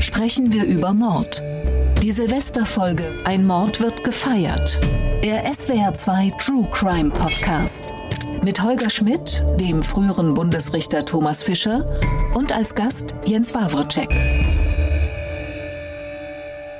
sprechen wir über Mord. Die Silvesterfolge Ein Mord wird gefeiert. Der SWR2 True Crime Podcast. Mit Holger Schmidt, dem früheren Bundesrichter Thomas Fischer und als Gast Jens Wawrczyk.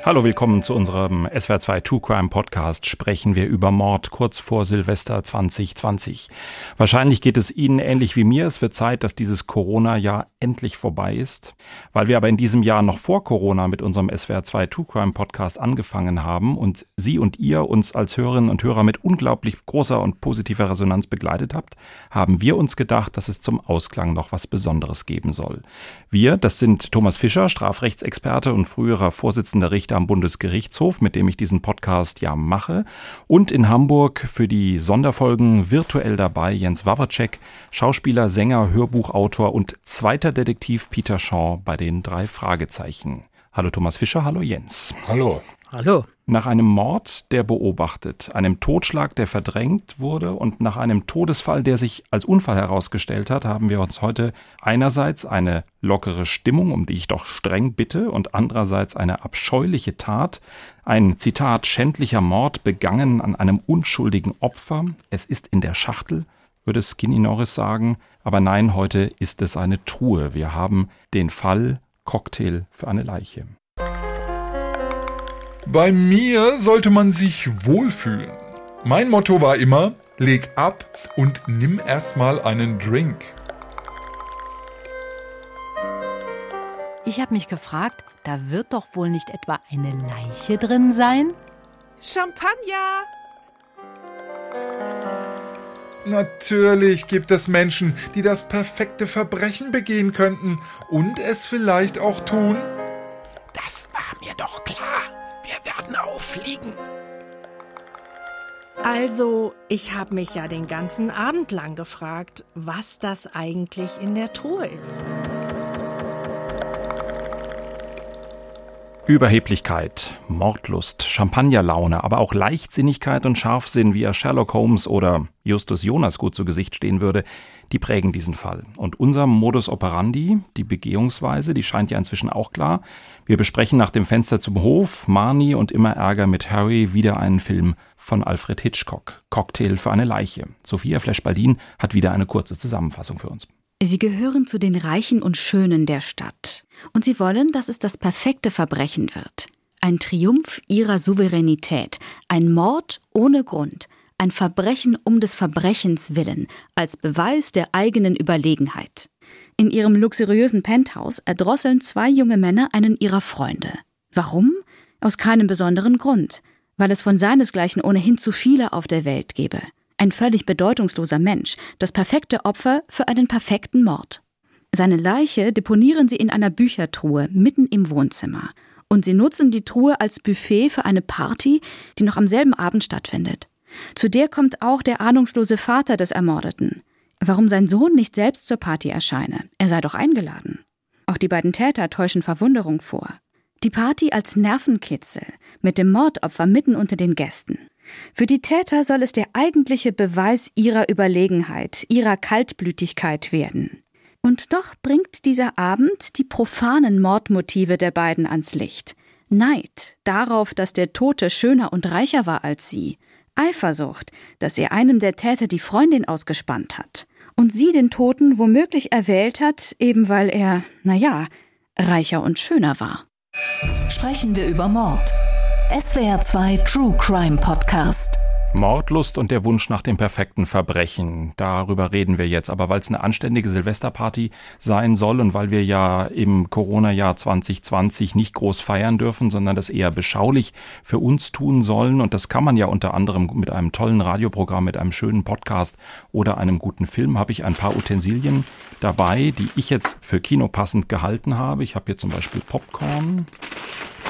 Hallo, willkommen zu unserem SWR2 True Crime Podcast. Sprechen wir über Mord kurz vor Silvester 2020. Wahrscheinlich geht es Ihnen ähnlich wie mir. Es wird Zeit, dass dieses Corona-Jahr endlich vorbei ist. Weil wir aber in diesem Jahr noch vor Corona mit unserem SWR2 True Crime Podcast angefangen haben und Sie und ihr uns als Hörerinnen und Hörer mit unglaublich großer und positiver Resonanz begleitet habt, haben wir uns gedacht, dass es zum Ausklang noch was Besonderes geben soll. Wir, das sind Thomas Fischer, Strafrechtsexperte und früherer Vorsitzender Richter am Bundesgerichtshof, mit dem ich diesen Podcast ja mache. Und in Hamburg für die Sonderfolgen virtuell dabei Jens Wawacek, Schauspieler, Sänger, Hörbuchautor und zweiter Detektiv Peter Shaw bei den drei Fragezeichen. Hallo Thomas Fischer, hallo Jens. Hallo. Hallo. Nach einem Mord, der beobachtet, einem Totschlag, der verdrängt wurde und nach einem Todesfall, der sich als Unfall herausgestellt hat, haben wir uns heute einerseits eine lockere Stimmung, um die ich doch streng bitte, und andererseits eine abscheuliche Tat, ein Zitat schändlicher Mord begangen an einem unschuldigen Opfer. Es ist in der Schachtel, würde Skinny Norris sagen, aber nein, heute ist es eine Truhe. Wir haben den Fall Cocktail für eine Leiche. Bei mir sollte man sich wohlfühlen. Mein Motto war immer, leg ab und nimm erstmal einen Drink. Ich habe mich gefragt, da wird doch wohl nicht etwa eine Leiche drin sein? Champagner! Natürlich gibt es Menschen, die das perfekte Verbrechen begehen könnten und es vielleicht auch tun. Das war mir doch klar. Wir werden auffliegen. Also, ich habe mich ja den ganzen Abend lang gefragt, was das eigentlich in der Truhe ist. Überheblichkeit, Mordlust, Champagnerlaune, aber auch Leichtsinnigkeit und Scharfsinn, wie er Sherlock Holmes oder Justus Jonas gut zu Gesicht stehen würde, die prägen diesen Fall. Und unser Modus operandi, die Begehungsweise, die scheint ja inzwischen auch klar. Wir besprechen nach dem Fenster zum Hof, Marnie und immer Ärger mit Harry wieder einen Film von Alfred Hitchcock, Cocktail für eine Leiche. Sophia Flesch-Baldin hat wieder eine kurze Zusammenfassung für uns. Sie gehören zu den Reichen und Schönen der Stadt. Und sie wollen, dass es das perfekte Verbrechen wird. Ein Triumph ihrer Souveränität, ein Mord ohne Grund, ein Verbrechen um des Verbrechens willen, als Beweis der eigenen Überlegenheit. In ihrem luxuriösen Penthouse erdrosseln zwei junge Männer einen ihrer Freunde. Warum? Aus keinem besonderen Grund, weil es von seinesgleichen ohnehin zu viele auf der Welt gebe. Ein völlig bedeutungsloser Mensch, das perfekte Opfer für einen perfekten Mord. Seine Leiche deponieren sie in einer Büchertruhe mitten im Wohnzimmer. Und sie nutzen die Truhe als Buffet für eine Party, die noch am selben Abend stattfindet. Zu der kommt auch der ahnungslose Vater des Ermordeten. Warum sein Sohn nicht selbst zur Party erscheine? Er sei doch eingeladen. Auch die beiden Täter täuschen Verwunderung vor. Die Party als Nervenkitzel, mit dem Mordopfer mitten unter den Gästen. Für die Täter soll es der eigentliche Beweis ihrer Überlegenheit, ihrer Kaltblütigkeit werden. Und doch bringt dieser Abend die profanen Mordmotive der beiden ans Licht. Neid darauf, dass der Tote schöner und reicher war als sie. Eifersucht, dass er einem der Täter die Freundin ausgespannt hat. Und sie den Toten womöglich erwählt hat, eben weil er, naja, reicher und schöner war. Sprechen wir über Mord. SWR 2 True Crime Podcast. Mordlust und der Wunsch nach dem perfekten Verbrechen. Darüber reden wir jetzt. Aber weil es eine anständige Silvesterparty sein soll und weil wir ja im Corona-Jahr 2020 nicht groß feiern dürfen, sondern das eher beschaulich für uns tun sollen. Und das kann man ja unter anderem mit einem tollen Radioprogramm, mit einem schönen Podcast oder einem guten Film, habe ich ein paar Utensilien dabei, die ich jetzt für Kino passend gehalten habe. Ich habe hier zum Beispiel Popcorn.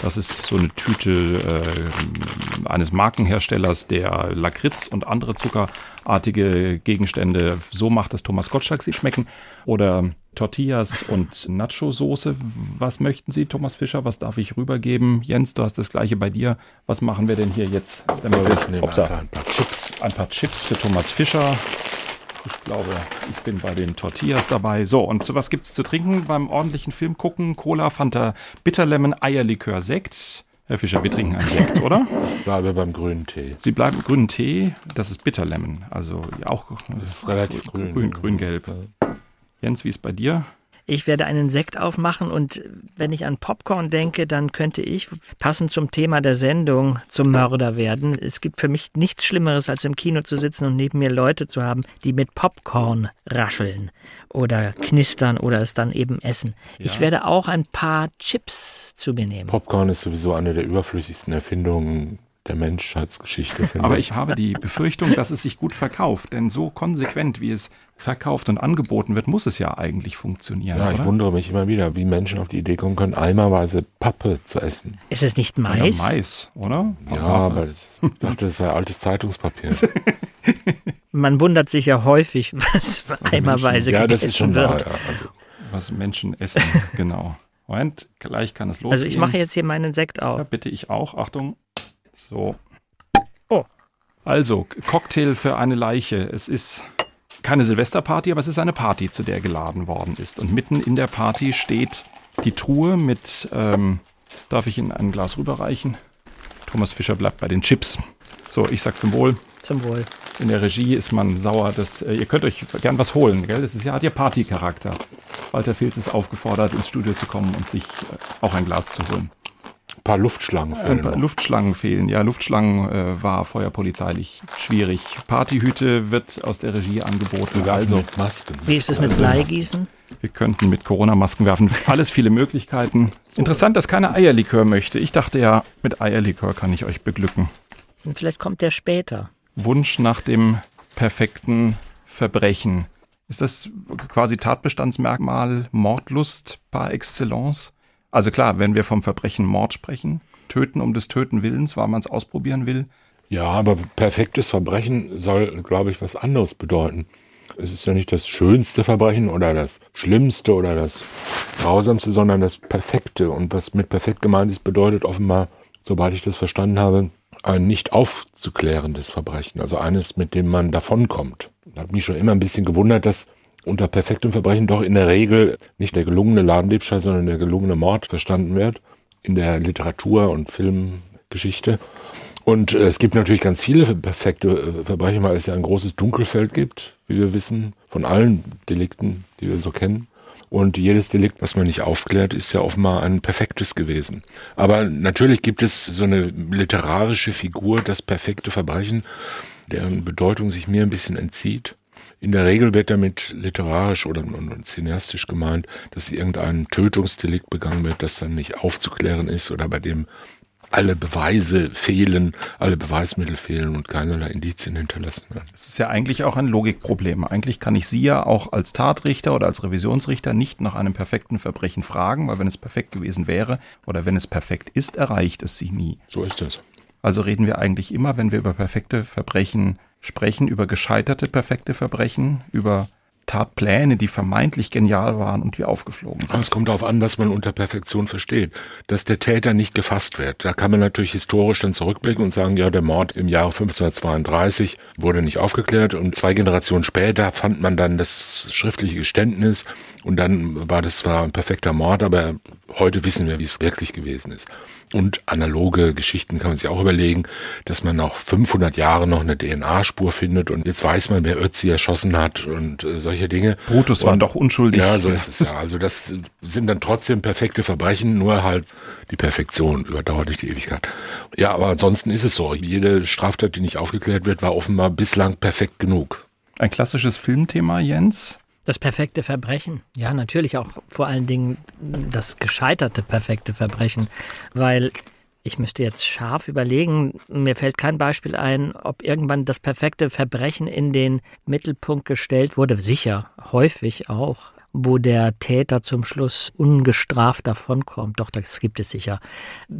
Das ist so eine Tüte äh, eines Markenherstellers, der Lakritz und andere zuckerartige Gegenstände so macht, dass Thomas Gottschalk sie schmecken. Oder Tortillas und Nacho-Soße. Was möchten Sie, Thomas Fischer? Was darf ich rübergeben? Jens, du hast das gleiche bei dir. Was machen wir denn hier jetzt? Wenn wir das, ein paar Chips. Ein paar Chips für Thomas Fischer. Ich glaube, ich bin bei den Tortillas dabei. So, und was gibt's zu trinken beim ordentlichen Film gucken? Cola, Fanta, Bitterlemon, Eierlikör, Sekt. Herr Fischer, wir trinken einen Sekt, oder? Ich bleibe beim grünen Tee. Sie bleiben grünen Tee, das ist Bitterlemon. Also auch Das ist relativ grün. grün, grün-gelb. Jens, wie ist bei dir? Ich werde einen Sekt aufmachen und wenn ich an Popcorn denke, dann könnte ich passend zum Thema der Sendung zum Mörder werden. Es gibt für mich nichts Schlimmeres, als im Kino zu sitzen und neben mir Leute zu haben, die mit Popcorn rascheln oder knistern oder es dann eben essen. Ich werde auch ein paar Chips zu mir nehmen. Popcorn ist sowieso eine der überflüssigsten Erfindungen der Menschheitsgeschichte. Finde Aber ich habe die Befürchtung, dass es sich gut verkauft. Denn so konsequent, wie es verkauft und angeboten wird, muss es ja eigentlich funktionieren. Ja, ich oder? wundere mich immer wieder, wie Menschen auf die Idee kommen können, eimerweise Pappe zu essen. Ist es nicht Ja, Mais? Mais, oder? Ja, aber das, ich dachte, das sei altes Zeitungspapier. Man wundert sich ja häufig, was eimerweise ja, das gegessen ist schon wird. wahr. Ja. Also, Was Menschen essen, genau. Moment, gleich kann es losgehen. Also ich mache jetzt hier meinen Sekt Ja, auf. bitte ich auch. Achtung. So. Oh. Also, Cocktail für eine Leiche. Es ist keine Silvesterparty, aber es ist eine Party, zu der geladen worden ist. Und mitten in der Party steht die Truhe mit, ähm, darf ich Ihnen ein Glas rüberreichen? Thomas Fischer bleibt bei den Chips. So, ich sag zum Wohl. Zum Wohl. In der Regie ist man sauer, dass äh, ihr könnt euch gern was holen, gell? Das ist ja hat ja Partycharakter. Walter Filz ist aufgefordert, ins Studio zu kommen und sich äh, auch ein Glas zu holen. Ein paar Luftschlangen Ein fehlen paar noch. Luftschlangen fehlen. Ja, Luftschlangen äh, war feuerpolizeilich schwierig. Partyhüte wird aus der Regie angeboten. Werfen Also, mit Masken. Wie ist es mit Bleigießen? wir könnten mit Corona-Masken werfen. Alles viele Möglichkeiten. Interessant, dass keiner Eierlikör möchte. Ich dachte ja, mit Eierlikör kann ich euch beglücken. Und vielleicht kommt der später. Wunsch nach dem perfekten Verbrechen. Ist das quasi Tatbestandsmerkmal Mordlust par excellence? Also klar, wenn wir vom Verbrechen Mord sprechen, Töten um des Töten Willens, weil man es ausprobieren will, Ja, aber perfektes Verbrechen soll, glaube ich, was anderes bedeuten. Es ist ja nicht das schönste Verbrechen oder das schlimmste oder das grausamste, sondern das perfekte. Und was mit perfekt gemeint ist, bedeutet offenbar, sobald ich das verstanden habe, ein nicht aufzuklärendes Verbrechen. Also eines, mit dem man davonkommt. Hat mich schon immer ein bisschen gewundert, dass unter perfektem Verbrechen doch in der Regel nicht der gelungene Ladendiebstahl, sondern der gelungene Mord verstanden wird. In der Literatur und Filmgeschichte. Und äh, es gibt natürlich ganz viele perfekte äh, Verbrechen, weil es ja ein großes Dunkelfeld gibt, wie wir wissen, von allen Delikten, die wir so kennen. Und jedes Delikt, was man nicht aufklärt, ist ja offenbar ein perfektes gewesen. Aber natürlich gibt es so eine literarische Figur, das perfekte Verbrechen, deren Bedeutung sich mir ein bisschen entzieht. In der Regel wird damit literarisch oder cineastisch gemeint, dass irgendein Tötungsdelikt begangen wird, das dann nicht aufzuklären ist oder bei dem alle Beweise fehlen, alle Beweismittel fehlen und keinerlei Indizien hinterlassen werden. Das ist ja eigentlich auch ein Logikproblem. Eigentlich kann ich Sie ja auch als Tatrichter oder als Revisionsrichter nicht nach einem perfekten Verbrechen fragen, weil wenn es perfekt gewesen wäre oder wenn es perfekt ist, erreicht es Sie nie. So ist das. Also reden wir eigentlich immer, wenn wir über perfekte Verbrechen sprechen, über gescheiterte perfekte Verbrechen, über Tatpläne, die vermeintlich genial waren und die aufgeflogen Aber sind. es kommt darauf an, was man unter Perfektion versteht. Dass der Täter nicht gefasst wird. Da kann man natürlich historisch dann zurückblicken und sagen, ja, der Mord im Jahre 1532 wurde nicht aufgeklärt und zwei Generationen später fand man dann das schriftliche Geständnis und dann war das zwar ein perfekter Mord, aber heute wissen wir, wie es wirklich gewesen ist. Und analoge Geschichten kann man sich auch überlegen, dass man nach 500 Jahren noch eine DNA-Spur findet und jetzt weiß man, wer Ötzi erschossen hat und äh, solche Dinge. Brutus war Und- doch unschuldig. Ja, so ist es ja. Also das sind dann trotzdem perfekte Verbrechen, nur halt die Perfektion überdauert nicht die Ewigkeit. Ja, aber ansonsten ist es so. Jede Straftat, die nicht aufgeklärt wird, war offenbar bislang perfekt genug. Ein klassisches Filmthema, Jens. Das perfekte Verbrechen. Ja, natürlich auch vor allen Dingen das gescheiterte perfekte Verbrechen, weil ich müsste jetzt scharf überlegen, mir fällt kein Beispiel ein, ob irgendwann das perfekte Verbrechen in den Mittelpunkt gestellt wurde. Sicher, häufig auch, wo der Täter zum Schluss ungestraft davonkommt. Doch, das gibt es sicher.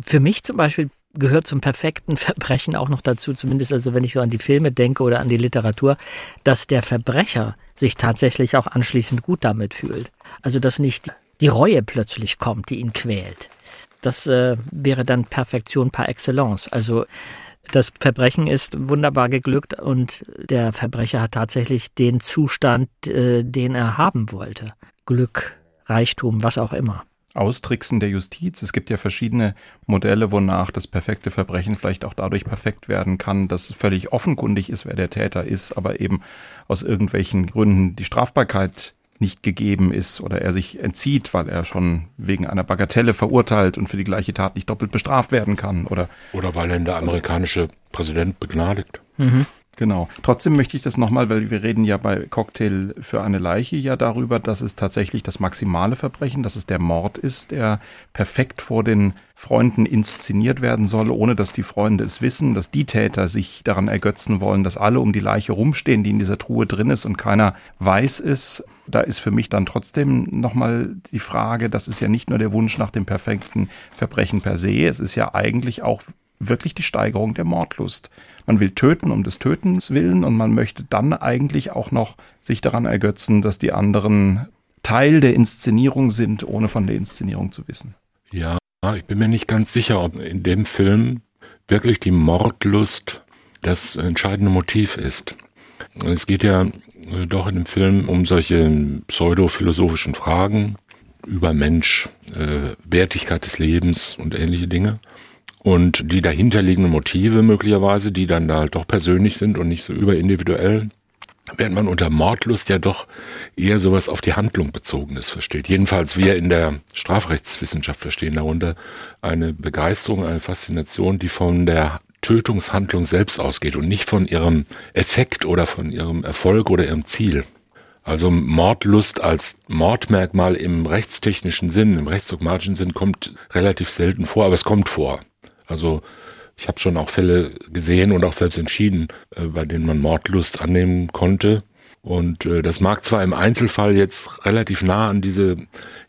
Für mich zum Beispiel gehört zum perfekten Verbrechen auch noch dazu, zumindest also wenn ich so an die Filme denke oder an die Literatur, dass der Verbrecher sich tatsächlich auch anschließend gut damit fühlt. Also dass nicht die Reue plötzlich kommt, die ihn quält. Das äh, wäre dann Perfektion par excellence. Also Das Verbrechen ist wunderbar geglückt und der Verbrecher hat tatsächlich den Zustand, äh, den er haben wollte. Glück, Reichtum, was auch immer. Austricksen der Justiz. Es gibt ja verschiedene Modelle, wonach das perfekte Verbrechen vielleicht auch dadurch perfekt werden kann, dass es völlig offenkundig ist, wer der Täter ist, aber eben aus irgendwelchen Gründen die Strafbarkeit nicht gegeben ist oder er sich entzieht, weil er schon wegen einer Bagatelle verurteilt und für die gleiche Tat nicht doppelt bestraft werden kann oder oder weil ihn der amerikanische Präsident begnadigt. Mhm. Genau. Trotzdem möchte ich das nochmal, weil wir reden ja bei Cocktail für eine Leiche ja darüber, dass es tatsächlich das maximale Verbrechen, dass es der Mord ist, der perfekt vor den Freunden inszeniert werden soll, ohne dass die Freunde es wissen, dass die Täter sich daran ergötzen wollen, dass alle um die Leiche rumstehen, die in dieser Truhe drin ist und keiner weiß es. Da ist für mich dann trotzdem nochmal die Frage, das ist ja nicht nur der Wunsch nach dem perfekten Verbrechen per se, es ist ja eigentlich auch wirklich die Steigerung der Mordlust. Man will töten um des Tötens willen und man möchte dann eigentlich auch noch sich daran ergötzen, dass die anderen Teil der Inszenierung sind, ohne von der Inszenierung zu wissen. Ja, ich bin mir nicht ganz sicher, ob in dem Film wirklich die Mordlust das entscheidende Motiv ist. Es geht ja äh, doch in dem Film um solche pseudophilosophischen Fragen über Mensch, äh, Wertigkeit des Lebens und ähnliche Dinge und die dahinterliegenden Motive möglicherweise, die dann da halt doch persönlich sind und nicht so überindividuell, während man unter Mordlust ja doch eher sowas auf die Handlung bezogenes versteht. Jedenfalls wir in der Strafrechtswissenschaft verstehen darunter eine Begeisterung, eine Faszination, die von der Tötungshandlung selbst ausgeht und nicht von ihrem Effekt oder von ihrem Erfolg oder ihrem Ziel. Also Mordlust als Mordmerkmal im rechtstechnischen Sinn, im rechtsdogmatischen Sinn kommt relativ selten vor, aber es kommt vor. Also ich habe schon auch Fälle gesehen und auch selbst entschieden, äh, bei denen man Mordlust annehmen konnte. Und äh, das mag zwar im Einzelfall jetzt relativ nah an diese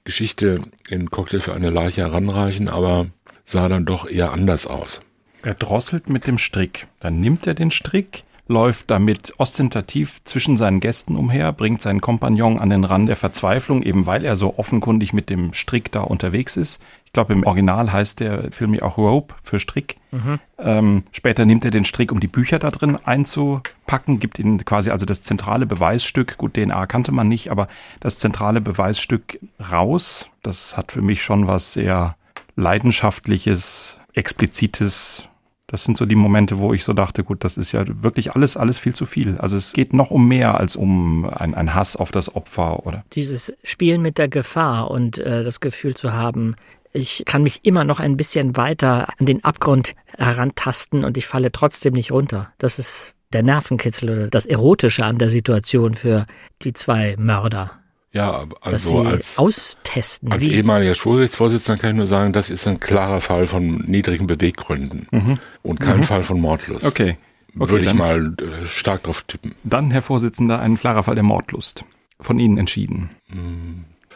Geschichte in Cocktail für eine Leiche heranreichen, aber sah dann doch eher anders aus. Er drosselt mit dem Strick. Dann nimmt er den Strick, läuft damit ostentativ zwischen seinen Gästen umher, bringt seinen Kompagnon an den Rand der Verzweiflung, eben weil er so offenkundig mit dem Strick da unterwegs ist. Ich glaube, im Original heißt der Film ja auch Rope für Strick. Mhm. Ähm, später nimmt er den Strick, um die Bücher da drin einzupacken, gibt ihnen quasi also das zentrale Beweisstück, gut, DNA kannte man nicht, aber das zentrale Beweisstück raus. Das hat für mich schon was sehr leidenschaftliches, explizites, das sind so die Momente, wo ich so dachte, gut, das ist ja wirklich alles, alles viel zu viel. Also es geht noch um mehr als um ein, ein Hass auf das Opfer, oder? Dieses Spielen mit der Gefahr und äh, das Gefühl zu haben, ich kann mich immer noch ein bisschen weiter an den Abgrund herantasten und ich falle trotzdem nicht runter. Das ist der Nervenkitzel oder das Erotische an der Situation für die zwei Mörder. Ja, also als, austesten. Als ehemaliger Schwurgerichtsvorsitzender kann ich nur sagen, das ist ein klarer Fall von niedrigen Beweggründen mhm. und kein mhm. Fall von Mordlust. Okay. okay Würde ich mal äh, stark drauf tippen. Dann, Herr Vorsitzender, ein klarer Fall der Mordlust. Von Ihnen entschieden.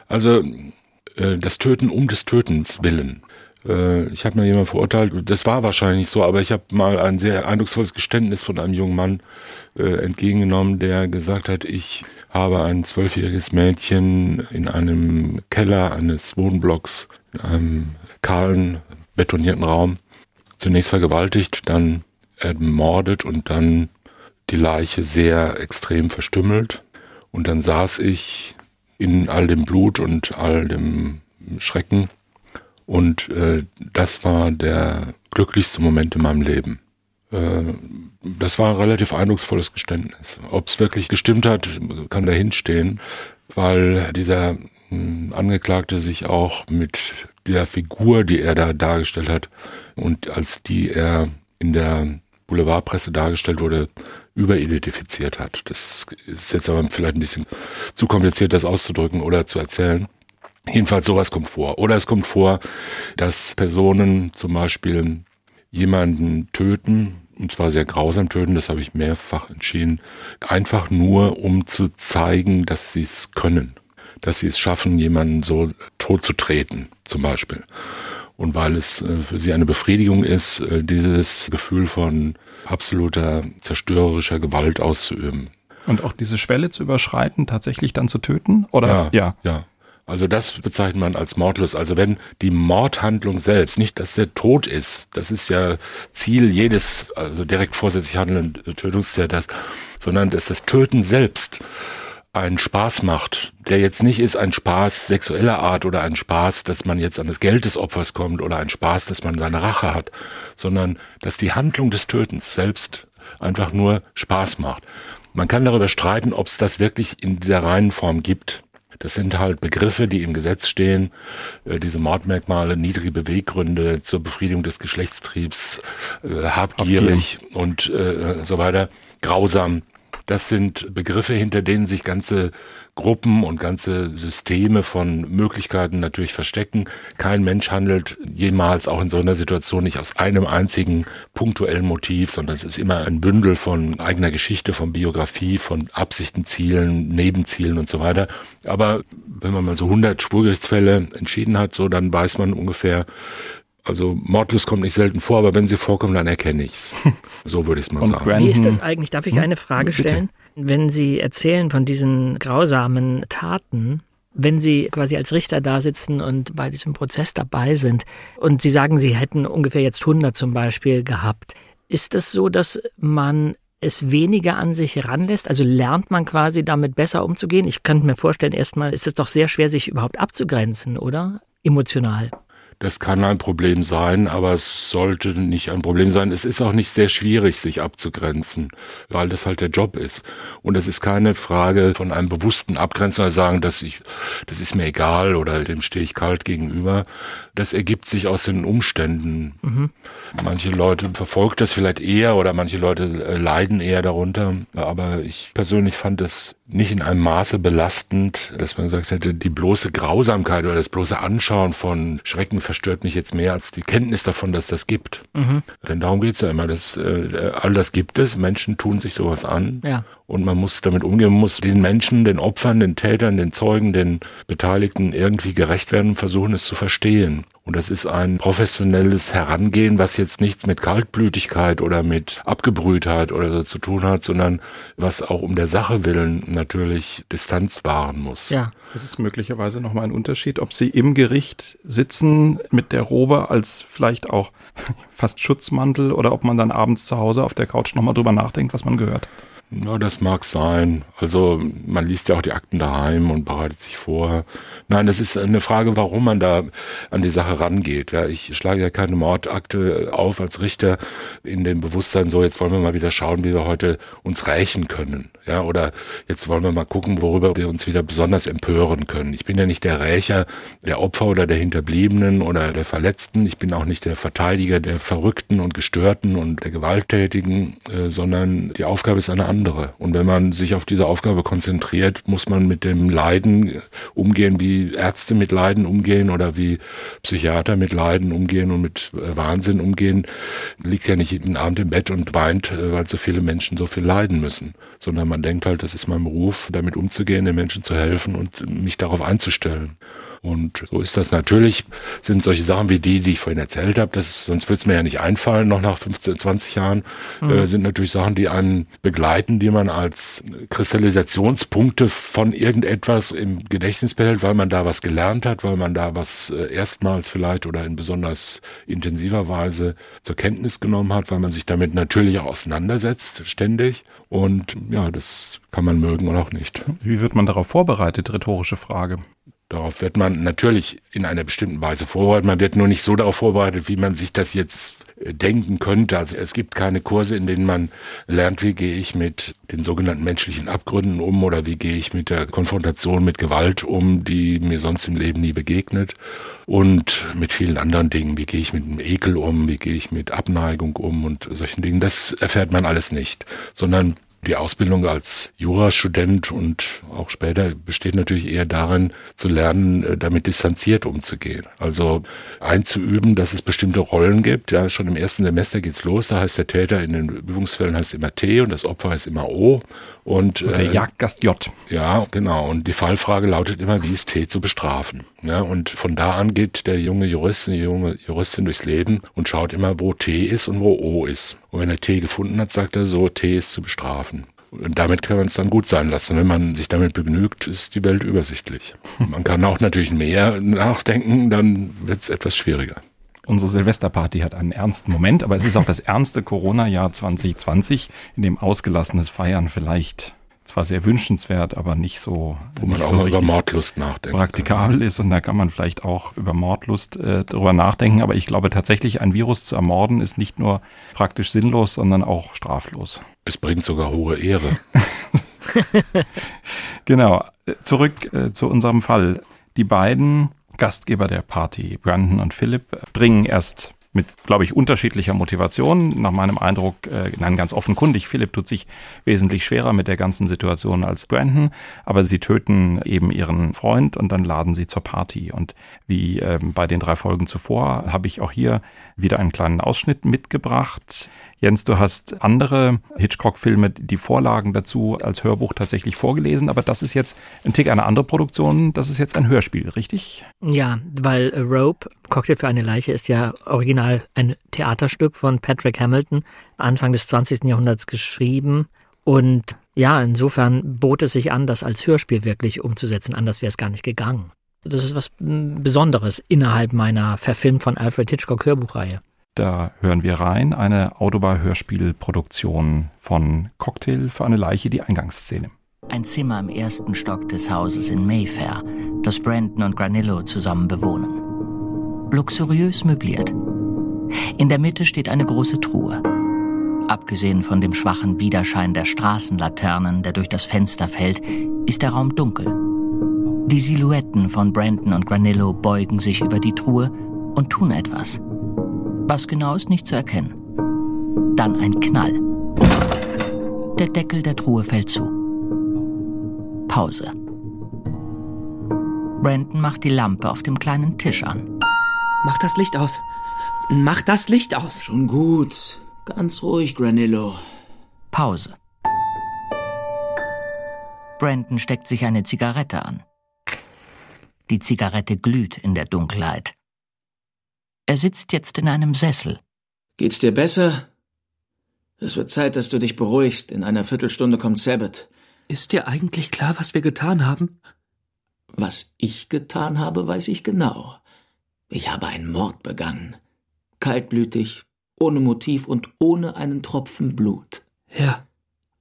Also äh, das Töten um des Tötens willen. Äh, ich habe mir jemand verurteilt, das war wahrscheinlich so, aber ich habe mal ein sehr eindrucksvolles Geständnis von einem jungen Mann entgegengenommen, der gesagt hat, ich habe ein zwölfjähriges Mädchen in einem Keller eines Wohnblocks, in einem kahlen, betonierten Raum, zunächst vergewaltigt, dann ermordet und dann die Leiche sehr extrem verstümmelt. Und dann saß ich in all dem Blut und all dem Schrecken. Und äh, das war der glücklichste Moment in meinem Leben. Äh, das war ein relativ eindrucksvolles Geständnis. Ob es wirklich gestimmt hat, kann dahinstehen, weil dieser hm, Angeklagte sich auch mit der Figur, die er da dargestellt hat und als die er in der Boulevardpresse dargestellt wurde, überidentifiziert hat. Das ist jetzt aber vielleicht ein bisschen zu kompliziert, das auszudrücken oder zu erzählen. Jedenfalls sowas kommt vor. Oder es kommt vor, dass Personen zum Beispiel jemanden töten, und zwar sehr grausam töten, das habe ich mehrfach entschieden, einfach nur um zu zeigen, dass sie es können, dass sie es schaffen, jemanden so tot zu treten, zum Beispiel. Und weil es äh, für sie eine Befriedigung ist, äh, dieses Gefühl von absoluter zerstörerischer Gewalt auszuüben. Und auch diese Schwelle zu überschreiten, tatsächlich dann zu töten? Oder? Ja, ja. ja. Also das bezeichnet man als mordlos. Also wenn die Mordhandlung selbst, nicht dass der Tod ist, das ist ja Ziel jedes, also direkt vorsätzlich handelnden Tötungstäters, sondern dass das Töten selbst einen Spaß macht, der jetzt nicht ist ein Spaß sexueller Art oder ein Spaß, dass man jetzt an das Geld des Opfers kommt oder ein Spaß, dass man seine Rache hat, sondern dass die Handlung des Tötens selbst einfach nur Spaß macht. Man kann darüber streiten, ob es das wirklich in dieser reinen Form gibt. Das sind halt Begriffe, die im Gesetz stehen, äh, diese Mordmerkmale, niedrige Beweggründe zur Befriedigung des Geschlechtstriebs, äh, habgierig Habgier. und äh, so weiter, grausam. Das sind Begriffe, hinter denen sich ganze Gruppen und ganze Systeme von Möglichkeiten natürlich verstecken. Kein Mensch handelt jemals auch in so einer Situation nicht aus einem einzigen punktuellen Motiv, sondern es ist immer ein Bündel von eigener Geschichte, von Biografie, von Absichten, Zielen, Nebenzielen und so weiter. Aber wenn man mal so 100 Schwurgerichtsfälle entschieden hat, so dann weiß man ungefähr, also Mordlust kommt nicht selten vor, aber wenn sie vorkommen, dann erkenne ich's. So würde ich es mal sagen. Brandon, Wie ist das eigentlich? Darf ich hm? eine Frage stellen? Bitte. Wenn Sie erzählen von diesen grausamen Taten, wenn Sie quasi als Richter da sitzen und bei diesem Prozess dabei sind und Sie sagen, Sie hätten ungefähr jetzt 100 zum Beispiel gehabt, ist es so, dass man es weniger an sich heranlässt? Also lernt man quasi damit besser umzugehen? Ich könnte mir vorstellen, erstmal ist es doch sehr schwer, sich überhaupt abzugrenzen, oder? Emotional. Das kann ein Problem sein, aber es sollte nicht ein Problem sein. Es ist auch nicht sehr schwierig, sich abzugrenzen, weil das halt der Job ist. Und es ist keine Frage von einem bewussten Abgrenzen, also sagen, dass ich, das ist mir egal oder dem stehe ich kalt gegenüber. Das ergibt sich aus den Umständen. Mhm. Manche Leute verfolgt das vielleicht eher oder manche Leute äh, leiden eher darunter. Aber ich persönlich fand es nicht in einem Maße belastend, dass man gesagt hätte, die bloße Grausamkeit oder das bloße Anschauen von Schrecken verstört mich jetzt mehr als die Kenntnis davon, dass das gibt. Mhm. Denn darum geht's ja immer. Das, äh, all das gibt es. Menschen tun sich sowas an. Ja. Und man muss damit umgehen, man muss diesen Menschen, den Opfern, den Tätern, den Zeugen, den Beteiligten irgendwie gerecht werden und versuchen, es zu verstehen. Und das ist ein professionelles Herangehen, was jetzt nichts mit Kaltblütigkeit oder mit Abgebrühtheit oder so zu tun hat, sondern was auch um der Sache willen natürlich Distanz wahren muss. Ja. Das ist möglicherweise nochmal ein Unterschied, ob Sie im Gericht sitzen mit der Robe als vielleicht auch fast Schutzmantel oder ob man dann abends zu Hause auf der Couch nochmal drüber nachdenkt, was man gehört. Na, das mag sein. Also man liest ja auch die Akten daheim und bereitet sich vor. Nein, das ist eine Frage, warum man da an die Sache rangeht. Ja, ich schlage ja keine Mordakte auf als Richter in dem Bewusstsein, so jetzt wollen wir mal wieder schauen, wie wir heute uns rächen können. Ja, oder jetzt wollen wir mal gucken, worüber wir uns wieder besonders empören können. Ich bin ja nicht der Rächer der Opfer oder der Hinterbliebenen oder der Verletzten. Ich bin auch nicht der Verteidiger der Verrückten und Gestörten und der Gewalttätigen, äh, sondern die Aufgabe ist eine andere. Und wenn man sich auf diese Aufgabe konzentriert, muss man mit dem Leiden umgehen, wie Ärzte mit Leiden umgehen oder wie Psychiater mit Leiden umgehen und mit äh, Wahnsinn umgehen. Liegt ja nicht jeden Abend im Bett und weint, äh, weil so viele Menschen so viel leiden müssen, sondern man denkt halt, das ist mein Beruf, damit umzugehen, den Menschen zu helfen und mich darauf einzustellen. Und so ist das natürlich, sind solche Sachen wie die, die ich vorhin erzählt habe, das, sonst wird es mir ja nicht einfallen, noch nach 15, 20 Jahren, mhm. äh, sind natürlich Sachen, die einen begleiten, die man als Kristallisationspunkte von irgendetwas im Gedächtnis behält, weil man da was gelernt hat, weil man da was äh, erstmals vielleicht oder in besonders intensiver Weise zur Kenntnis genommen hat, weil man sich damit natürlich auch auseinandersetzt, ständig. Und ja, das kann man mögen oder auch nicht. Wie wird man darauf vorbereitet? Rhetorische Frage. Darauf wird man natürlich in einer bestimmten Weise vorbereitet. Man wird nur nicht so darauf vorbereitet, wie man sich das jetzt äh, denken könnte. Also es gibt keine Kurse, in denen man lernt, wie gehe ich mit den sogenannten menschlichen Abgründen um oder wie gehe ich mit der Konfrontation mit Gewalt um, die mir sonst im Leben nie begegnet und mit vielen anderen Dingen. Wie gehe ich mit dem Ekel um, wie gehe ich mit Abneigung um und solchen Dingen. Das erfährt man alles nicht, sondern die Ausbildung als Jurastudent und auch später besteht natürlich eher darin, zu lernen, äh, damit distanziert umzugehen. Also einzuüben, dass es bestimmte Rollen gibt. Ja, schon im ersten Semester geht's los. Da heißt der Täter in den Übungsfällen heißt immer T und das Opfer heißt immer O. Und, und der äh, Jagdgast J. Ja, genau. Und die Fallfrage lautet immer, wie ist T zu bestrafen? Ja, und von da an geht der junge Jurist, die junge Juristin durchs Leben und schaut immer, wo T ist und wo O ist. Und wenn er T gefunden hat, sagt er so, T ist zu bestrafen. Und damit kann man es dann gut sein lassen. Wenn man sich damit begnügt, ist die Welt übersichtlich. Man kann auch natürlich mehr nachdenken, dann wird es etwas schwieriger. Unsere Silvesterparty hat einen ernsten Moment, aber es ist auch das ernste Corona-Jahr 2020, in dem ausgelassenes Feiern vielleicht zwar sehr wünschenswert, aber nicht so, wo man auch so mal über Mordlust nachdenkt. Praktikabel ist und da kann man vielleicht auch über Mordlust äh, drüber nachdenken. Aber ich glaube tatsächlich, ein Virus zu ermorden ist nicht nur praktisch sinnlos, sondern auch straflos. Es bringt sogar hohe Ehre. genau. Zurück äh, zu unserem Fall. Die beiden Gastgeber der Party, Brandon und Philipp, bringen erst mit, glaube ich, unterschiedlicher Motivation. Nach meinem Eindruck, äh, nein, ganz offenkundig, Philipp tut sich wesentlich schwerer mit der ganzen Situation als Brandon, aber sie töten eben ihren Freund und dann laden sie zur Party. Und wie ähm, bei den drei Folgen zuvor habe ich auch hier wieder einen kleinen Ausschnitt mitgebracht. Jens, du hast andere Hitchcock-Filme, die Vorlagen dazu als Hörbuch tatsächlich vorgelesen, aber das ist jetzt ein Tick eine andere Produktion. Das ist jetzt ein Hörspiel, richtig? Ja, weil Rope, Cocktail für eine Leiche, ist ja original ein Theaterstück von Patrick Hamilton, Anfang des 20. Jahrhunderts geschrieben. Und ja, insofern bot es sich an, das als Hörspiel wirklich umzusetzen. Anders wäre es gar nicht gegangen. Das ist was Besonderes innerhalb meiner verfilmt von Alfred Hitchcock Hörbuchreihe. Da hören wir rein, eine Autobar-Hörspielproduktion von Cocktail für eine Leiche, die Eingangsszene. Ein Zimmer im ersten Stock des Hauses in Mayfair, das Brandon und Granillo zusammen bewohnen. Luxuriös möbliert. In der Mitte steht eine große Truhe. Abgesehen von dem schwachen Widerschein der Straßenlaternen, der durch das Fenster fällt, ist der Raum dunkel. Die Silhouetten von Brandon und Granillo beugen sich über die Truhe und tun etwas. Was genau ist nicht zu erkennen. Dann ein Knall. Der Deckel der Truhe fällt zu. Pause. Brandon macht die Lampe auf dem kleinen Tisch an. Mach das Licht aus. Mach das Licht aus. Schon gut. Ganz ruhig, Granillo. Pause. Brandon steckt sich eine Zigarette an. Die Zigarette glüht in der Dunkelheit. Er sitzt jetzt in einem Sessel. Geht's dir besser? Es wird Zeit, dass du dich beruhigst. In einer Viertelstunde kommt Sabbath. Ist dir eigentlich klar, was wir getan haben? Was ich getan habe, weiß ich genau. Ich habe einen Mord begangen. Kaltblütig, ohne Motiv und ohne einen Tropfen Blut. Ja.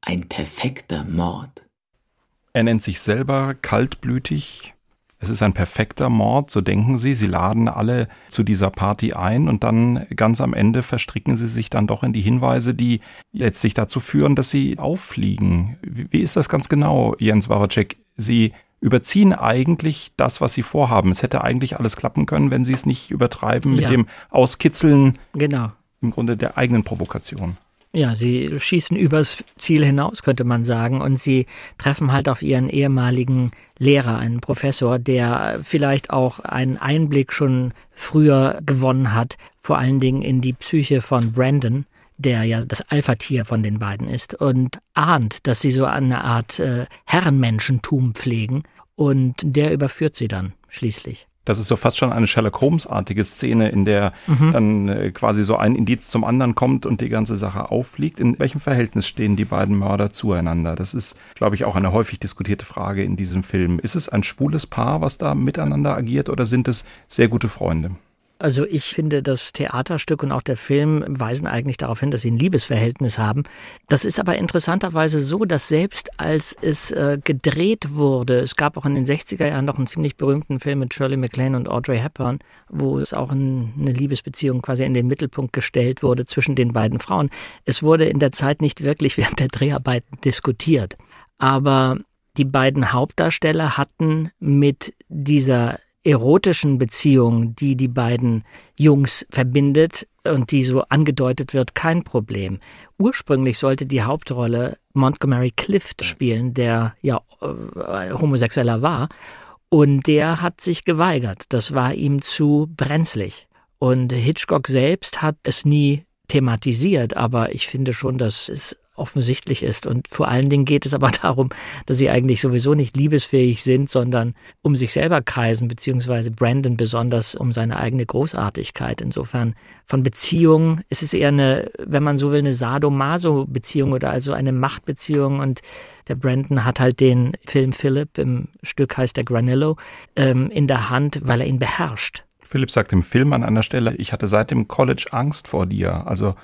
Ein perfekter Mord. Er nennt sich selber kaltblütig, es ist ein perfekter Mord, so denken sie. Sie laden alle zu dieser Party ein und dann ganz am Ende verstricken sie sich dann doch in die Hinweise, die letztlich dazu führen, dass sie auffliegen. Wie ist das ganz genau, Jens Waracek? Sie überziehen eigentlich das, was sie vorhaben. Es hätte eigentlich alles klappen können, wenn sie es nicht übertreiben mit ja. dem Auskitzeln. Genau. Im Grunde der eigenen Provokation. Ja, sie schießen übers Ziel hinaus, könnte man sagen, und sie treffen halt auf ihren ehemaligen Lehrer, einen Professor, der vielleicht auch einen Einblick schon früher gewonnen hat, vor allen Dingen in die Psyche von Brandon, der ja das Alpha-Tier von den beiden ist, und ahnt, dass sie so eine Art äh, Herrenmenschentum pflegen, und der überführt sie dann schließlich. Das ist so fast schon eine Sherlock Holmes-artige Szene, in der mhm. dann äh, quasi so ein Indiz zum anderen kommt und die ganze Sache auffliegt. In welchem Verhältnis stehen die beiden Mörder zueinander? Das ist, glaube ich, auch eine häufig diskutierte Frage in diesem Film. Ist es ein schwules Paar, was da miteinander agiert, oder sind es sehr gute Freunde? Also ich finde, das Theaterstück und auch der Film weisen eigentlich darauf hin, dass sie ein Liebesverhältnis haben. Das ist aber interessanterweise so, dass selbst als es äh, gedreht wurde, es gab auch in den 60er Jahren noch einen ziemlich berühmten Film mit Shirley MacLaine und Audrey Hepburn, wo es auch ein, eine Liebesbeziehung quasi in den Mittelpunkt gestellt wurde zwischen den beiden Frauen. Es wurde in der Zeit nicht wirklich während der Dreharbeiten diskutiert. Aber die beiden Hauptdarsteller hatten mit dieser erotischen Beziehung, die die beiden Jungs verbindet und die so angedeutet wird, kein Problem. Ursprünglich sollte die Hauptrolle Montgomery Clift spielen, der ja äh, homosexueller war. Und der hat sich geweigert. Das war ihm zu brenzlig. Und Hitchcock selbst hat es nie thematisiert, aber ich finde schon, dass es offensichtlich ist. Und vor allen Dingen geht es aber darum, dass sie eigentlich sowieso nicht liebesfähig sind, sondern um sich selber kreisen, beziehungsweise Brandon besonders um seine eigene Großartigkeit. Insofern von Beziehungen ist es eher eine, wenn man so will, eine Sadomaso-Beziehung oder also eine Machtbeziehung. Und der Brandon hat halt den Film Philip, im Stück heißt der Granillo, ähm, in der Hand, weil er ihn beherrscht. Philipp sagt im Film an einer Stelle, ich hatte seit dem College Angst vor dir. Also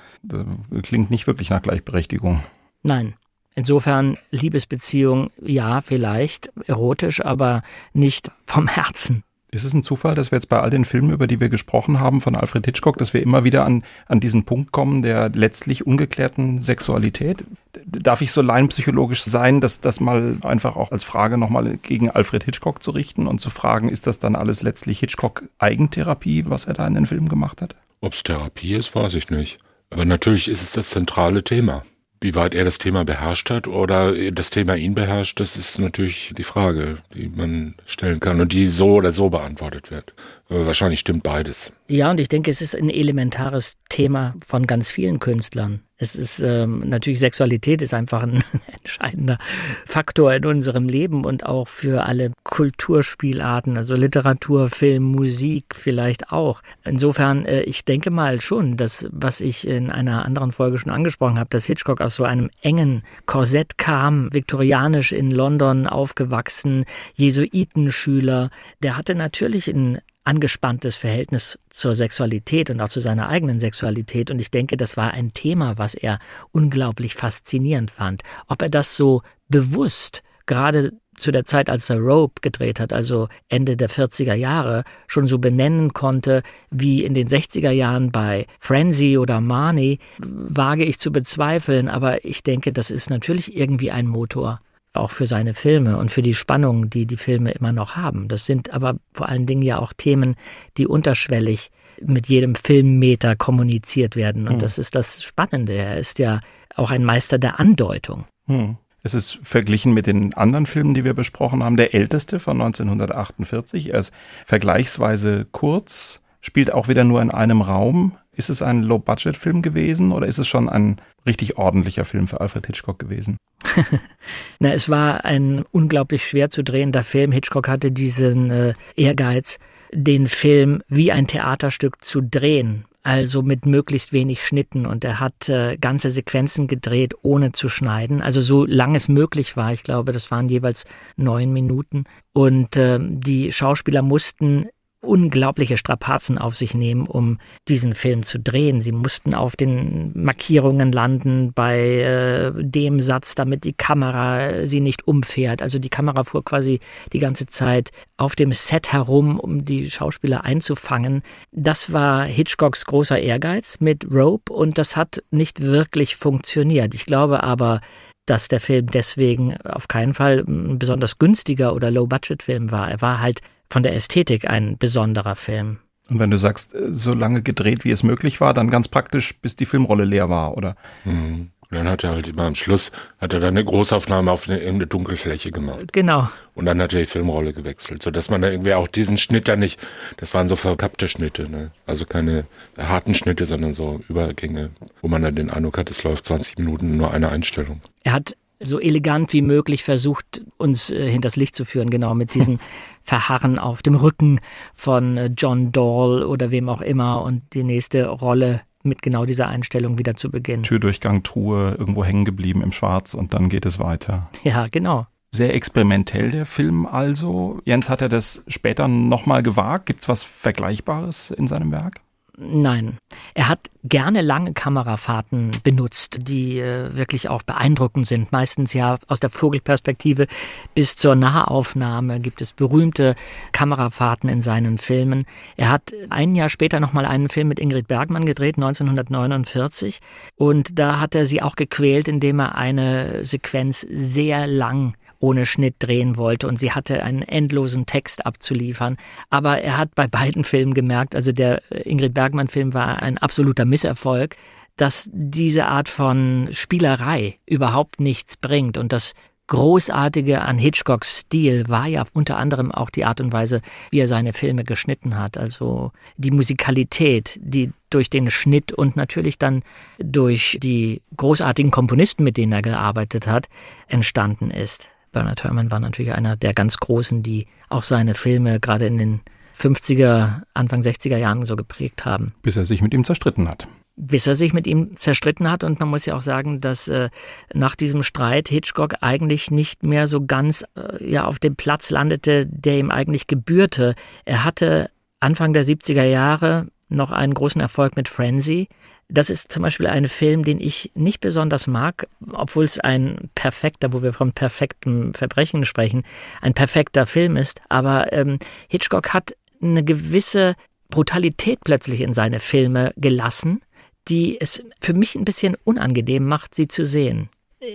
klingt nicht wirklich nach Gleichberechtigung. Nein. Insofern Liebesbeziehung, ja, vielleicht erotisch, aber nicht vom Herzen. Ist es ein Zufall, dass wir jetzt bei all den Filmen, über die wir gesprochen haben, von Alfred Hitchcock, dass wir immer wieder an, an diesen Punkt kommen der letztlich ungeklärten Sexualität? Darf ich so laienpsychologisch sein, dass das mal einfach auch als Frage nochmal gegen Alfred Hitchcock zu richten und zu fragen, ist das dann alles letztlich Hitchcock Eigentherapie, was er da in den Filmen gemacht hat? Ob es Therapie ist, weiß ich nicht. Aber natürlich ist es das zentrale Thema. Wie weit er das Thema beherrscht hat oder das Thema ihn beherrscht, das ist natürlich die Frage, die man stellen kann und die so oder so beantwortet wird. Aber wahrscheinlich stimmt beides. Ja, und ich denke, es ist ein elementares Thema von ganz vielen Künstlern. Es ist ähm, natürlich Sexualität ist einfach ein entscheidender Faktor in unserem Leben und auch für alle Kulturspielarten, also Literatur, Film, Musik vielleicht auch. Insofern, äh, ich denke mal schon, dass was ich in einer anderen Folge schon angesprochen habe, dass Hitchcock aus so einem engen Korsett kam, viktorianisch in London aufgewachsen, Jesuitenschüler, der hatte natürlich ein angespanntes Verhältnis zur Sexualität und auch zu seiner eigenen Sexualität. Und ich denke, das war ein Thema, was er unglaublich faszinierend fand. Ob er das so bewusst, gerade zu der Zeit, als er Rope gedreht hat, also Ende der 40er Jahre, schon so benennen konnte, wie in den 60er Jahren bei Frenzy oder Marnie, wage ich zu bezweifeln, aber ich denke, das ist natürlich irgendwie ein Motor auch für seine Filme und für die Spannung, die die Filme immer noch haben. Das sind aber vor allen Dingen ja auch Themen, die unterschwellig mit jedem Filmmeter kommuniziert werden. Und hm. das ist das Spannende. Er ist ja auch ein Meister der Andeutung. Hm. Es ist verglichen mit den anderen Filmen, die wir besprochen haben, der älteste von 1948. Er ist vergleichsweise kurz, spielt auch wieder nur in einem Raum. Ist es ein Low-Budget-Film gewesen oder ist es schon ein richtig ordentlicher Film für Alfred Hitchcock gewesen? Na, es war ein unglaublich schwer zu drehender Film. Hitchcock hatte diesen äh, Ehrgeiz, den Film wie ein Theaterstück zu drehen. Also mit möglichst wenig Schnitten und er hat äh, ganze Sequenzen gedreht, ohne zu schneiden. Also so lang es möglich war. Ich glaube, das waren jeweils neun Minuten. Und äh, die Schauspieler mussten unglaubliche Strapazen auf sich nehmen, um diesen Film zu drehen. Sie mussten auf den Markierungen landen bei äh, dem Satz, damit die Kamera sie nicht umfährt. Also die Kamera fuhr quasi die ganze Zeit auf dem Set herum, um die Schauspieler einzufangen. Das war Hitchcocks großer Ehrgeiz mit Rope und das hat nicht wirklich funktioniert. Ich glaube aber, dass der Film deswegen auf keinen Fall ein besonders günstiger oder Low-Budget-Film war. Er war halt von der Ästhetik ein besonderer Film. Und wenn du sagst, äh, so lange gedreht, wie es möglich war, dann ganz praktisch, bis die Filmrolle leer war, oder? Mhm. Und dann hat er halt immer am Schluss, hat er dann eine Großaufnahme auf eine, eine Dunkelfläche gemacht. Genau. Und dann hat er die Filmrolle gewechselt, sodass man da irgendwie auch diesen Schnitt da nicht, das waren so verkappte Schnitte, ne? Also keine harten Schnitte, sondern so Übergänge, wo man dann den Eindruck hat, es läuft 20 Minuten nur eine Einstellung. Er hat so elegant wie möglich versucht, uns äh, hinters Licht zu führen, genau mit diesen Verharren auf dem Rücken von äh, John Dahl oder wem auch immer und die nächste Rolle mit genau dieser Einstellung wieder zu beginnen. Türdurchgang, Truhe, irgendwo hängen geblieben im Schwarz und dann geht es weiter. Ja, genau. Sehr experimentell der Film also. Jens, hat er das später nochmal gewagt? Gibt es was Vergleichbares in seinem Werk? Nein. Er hat gerne lange Kamerafahrten benutzt, die äh, wirklich auch beeindruckend sind. Meistens ja aus der Vogelperspektive bis zur Nahaufnahme gibt es berühmte Kamerafahrten in seinen Filmen. Er hat ein Jahr später nochmal einen Film mit Ingrid Bergmann gedreht, 1949. Und da hat er sie auch gequält, indem er eine Sequenz sehr lang ohne Schnitt drehen wollte und sie hatte einen endlosen Text abzuliefern. Aber er hat bei beiden Filmen gemerkt, also der Ingrid Bergmann-Film war ein absoluter Misserfolg, dass diese Art von Spielerei überhaupt nichts bringt und dass Großartige an Hitchcocks Stil war ja unter anderem auch die Art und Weise, wie er seine Filme geschnitten hat. Also die Musikalität, die durch den Schnitt und natürlich dann durch die großartigen Komponisten, mit denen er gearbeitet hat, entstanden ist. Bernard Herrmann war natürlich einer der ganz Großen, die auch seine Filme gerade in den 50er, Anfang 60er Jahren so geprägt haben. Bis er sich mit ihm zerstritten hat bis er sich mit ihm zerstritten hat. Und man muss ja auch sagen, dass äh, nach diesem Streit Hitchcock eigentlich nicht mehr so ganz äh, ja, auf dem Platz landete, der ihm eigentlich gebührte. Er hatte Anfang der 70er Jahre noch einen großen Erfolg mit Frenzy. Das ist zum Beispiel ein Film, den ich nicht besonders mag, obwohl es ein perfekter, wo wir von perfektem Verbrechen sprechen, ein perfekter Film ist. Aber ähm, Hitchcock hat eine gewisse Brutalität plötzlich in seine Filme gelassen, die es für mich ein bisschen unangenehm macht, sie zu sehen.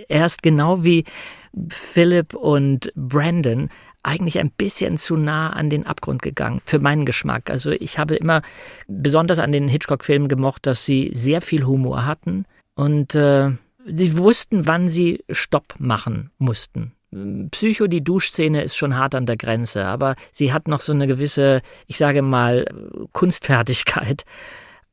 Er ist genau wie Philip und Brandon eigentlich ein bisschen zu nah an den Abgrund gegangen, für meinen Geschmack. Also ich habe immer besonders an den Hitchcock-Filmen gemocht, dass sie sehr viel Humor hatten und äh, sie wussten, wann sie Stopp machen mussten. Psycho, die Duschszene ist schon hart an der Grenze, aber sie hat noch so eine gewisse, ich sage mal, Kunstfertigkeit.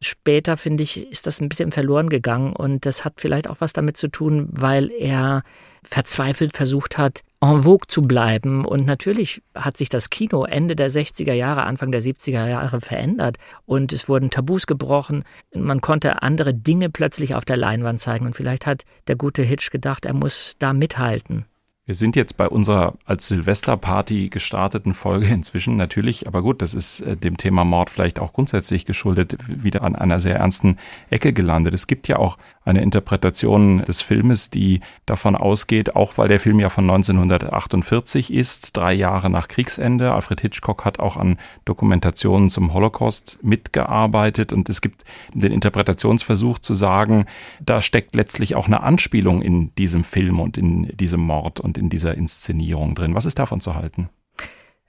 Später, finde ich, ist das ein bisschen verloren gegangen und das hat vielleicht auch was damit zu tun, weil er verzweifelt versucht hat, en vogue zu bleiben. Und natürlich hat sich das Kino Ende der 60er Jahre, Anfang der 70er Jahre verändert und es wurden Tabus gebrochen. Man konnte andere Dinge plötzlich auf der Leinwand zeigen und vielleicht hat der gute Hitch gedacht, er muss da mithalten. Wir sind jetzt bei unserer als Silvesterparty gestarteten Folge inzwischen natürlich, aber gut, das ist äh, dem Thema Mord vielleicht auch grundsätzlich geschuldet, wieder an einer sehr ernsten Ecke gelandet. Es gibt ja auch eine Interpretation des Filmes, die davon ausgeht, auch weil der Film ja von 1948 ist, drei Jahre nach Kriegsende. Alfred Hitchcock hat auch an Dokumentationen zum Holocaust mitgearbeitet und es gibt den Interpretationsversuch zu sagen, da steckt letztlich auch eine Anspielung in diesem Film und in diesem Mord und in dieser Inszenierung drin. Was ist davon zu halten?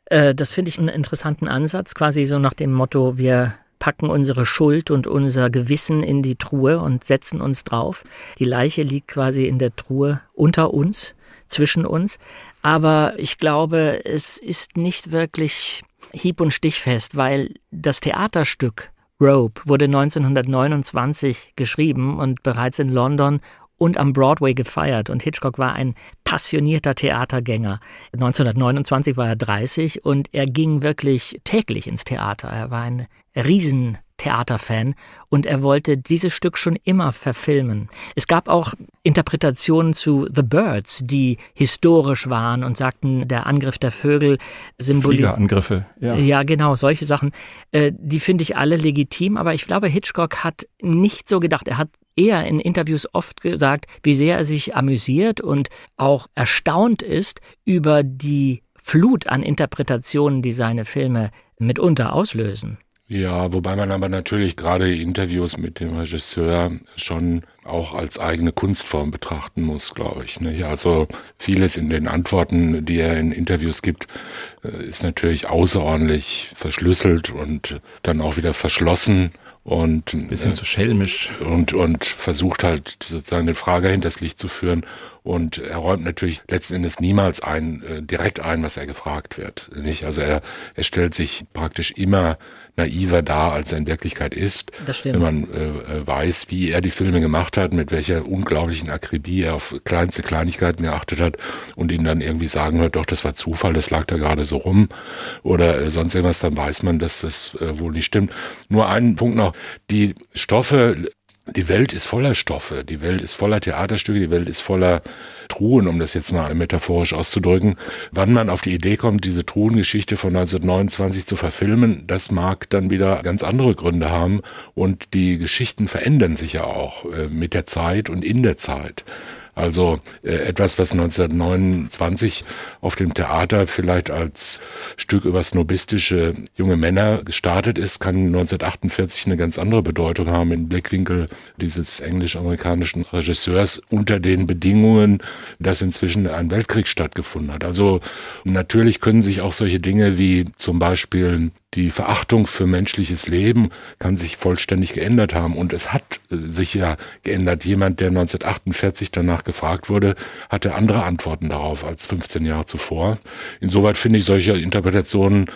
Äh, das finde ich einen interessanten Ansatz, quasi so nach dem Motto, wir packen unsere Schuld und unser Gewissen in die Truhe und setzen uns drauf. Die Leiche liegt quasi in der Truhe unter uns, zwischen uns. Aber ich glaube, es ist nicht wirklich hieb- und stichfest, weil das Theaterstück Rope wurde 1929 geschrieben und bereits in London und am Broadway gefeiert. Und Hitchcock war ein passionierter Theatergänger. 1929 war er 30 und er ging wirklich täglich ins Theater. Er war ein riesen Theaterfan und er wollte dieses Stück schon immer verfilmen. Es gab auch Interpretationen zu The Birds, die historisch waren und sagten, der Angriff der Vögel symbolisiert. Angriffe, ja. Ja, genau, solche Sachen. Äh, die finde ich alle legitim, aber ich glaube, Hitchcock hat nicht so gedacht. Er hat eher in Interviews oft gesagt, wie sehr er sich amüsiert und auch erstaunt ist über die Flut an Interpretationen, die seine Filme mitunter auslösen. Ja, wobei man aber natürlich gerade die Interviews mit dem Regisseur schon auch als eigene Kunstform betrachten muss, glaube ich. Nicht? Also vieles in den Antworten, die er in Interviews gibt, äh, ist natürlich außerordentlich verschlüsselt und dann auch wieder verschlossen und bisschen äh, zu schelmisch. und und versucht halt sozusagen den Frager hinters Licht zu führen und er räumt natürlich letzten Endes niemals ein äh, direkt ein, was er gefragt wird, nicht? Also er er stellt sich praktisch immer naiver dar, als er in Wirklichkeit ist. Wenn man äh, äh, weiß, wie er die Filme gemacht hat, mit welcher unglaublichen Akribie er auf kleinste Kleinigkeiten geachtet hat und ihn dann irgendwie sagen hört, doch, das war Zufall, das lag da gerade so rum oder äh, sonst irgendwas, dann weiß man, dass das äh, wohl nicht stimmt. Nur einen Punkt noch, die Stoffe die Welt ist voller Stoffe, die Welt ist voller Theaterstücke, die Welt ist voller Truhen, um das jetzt mal metaphorisch auszudrücken. Wann man auf die Idee kommt, diese Truhengeschichte von 1929 zu verfilmen, das mag dann wieder ganz andere Gründe haben und die Geschichten verändern sich ja auch äh, mit der Zeit und in der Zeit. Also äh, etwas, was 1929 auf dem Theater vielleicht als Stück über snobistische junge Männer gestartet ist, kann 1948 eine ganz andere Bedeutung haben im Blickwinkel dieses englisch-amerikanischen Regisseurs unter den Bedingungen, dass inzwischen ein Weltkrieg stattgefunden hat. Also natürlich können sich auch solche Dinge wie zum Beispiel die Verachtung für menschliches Leben kann sich vollständig geändert haben. Und es hat äh, sich ja geändert. Jemand, der 1948 danach gefragt wurde, hatte andere Antworten darauf als 15 Jahre zuvor. Insoweit finde ich solche Interpretationen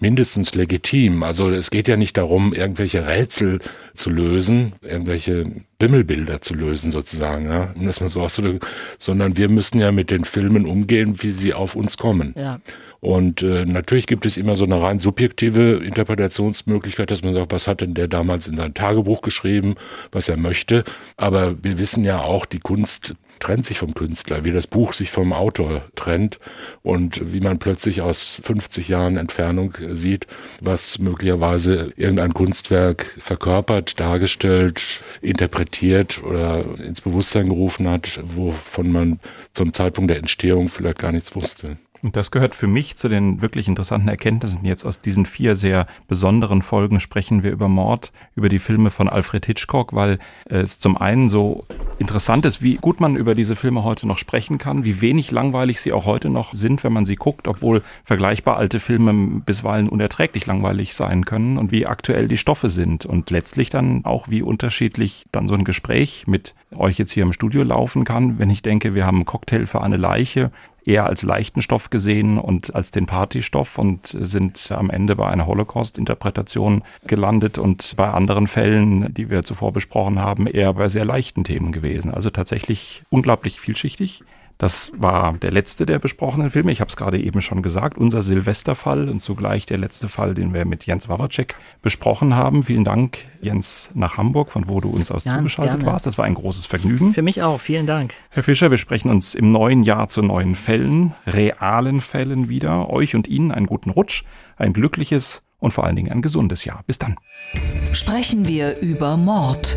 mindestens legitim. Also es geht ja nicht darum, irgendwelche Rätsel zu lösen, irgendwelche Bimmelbilder zu lösen sozusagen, ja, um das mal so auszudrücken, sondern wir müssen ja mit den Filmen umgehen, wie sie auf uns kommen. Ja. Und äh, natürlich gibt es immer so eine rein subjektive Interpretationsmöglichkeit, dass man sagt, was hat denn der damals in sein Tagebuch geschrieben, was er möchte. Aber wir wissen ja auch, die Kunst trennt sich vom Künstler, wie das Buch sich vom Autor trennt und wie man plötzlich aus 50 Jahren Entfernung sieht, was möglicherweise irgendein Kunstwerk verkörpert, dargestellt, interpretiert oder ins Bewusstsein gerufen hat, wovon man zum Zeitpunkt der Entstehung vielleicht gar nichts wusste. Und das gehört für mich zu den wirklich interessanten Erkenntnissen. Jetzt aus diesen vier sehr besonderen Folgen sprechen wir über Mord, über die Filme von Alfred Hitchcock, weil es zum einen so interessant ist, wie gut man über diese Filme heute noch sprechen kann, wie wenig langweilig sie auch heute noch sind, wenn man sie guckt, obwohl vergleichbar alte Filme bisweilen unerträglich langweilig sein können und wie aktuell die Stoffe sind und letztlich dann auch wie unterschiedlich dann so ein Gespräch mit euch jetzt hier im Studio laufen kann. Wenn ich denke, wir haben einen Cocktail für eine Leiche, eher als leichten Stoff gesehen und als den Partystoff und sind am Ende bei einer Holocaust-Interpretation gelandet und bei anderen Fällen, die wir zuvor besprochen haben, eher bei sehr leichten Themen gewesen. Also tatsächlich unglaublich vielschichtig. Das war der letzte der besprochenen Filme. Ich habe es gerade eben schon gesagt, unser Silvesterfall und zugleich der letzte Fall, den wir mit Jens Wawacek besprochen haben. Vielen Dank, Jens, nach Hamburg, von wo du uns aus ja, zugeschaltet gerne. warst. Das war ein großes Vergnügen. Für mich auch. Vielen Dank. Herr Fischer, wir sprechen uns im neuen Jahr zu neuen Fällen, realen Fällen wieder. Euch und Ihnen einen guten Rutsch, ein glückliches und vor allen Dingen ein gesundes Jahr. Bis dann. Sprechen wir über Mord.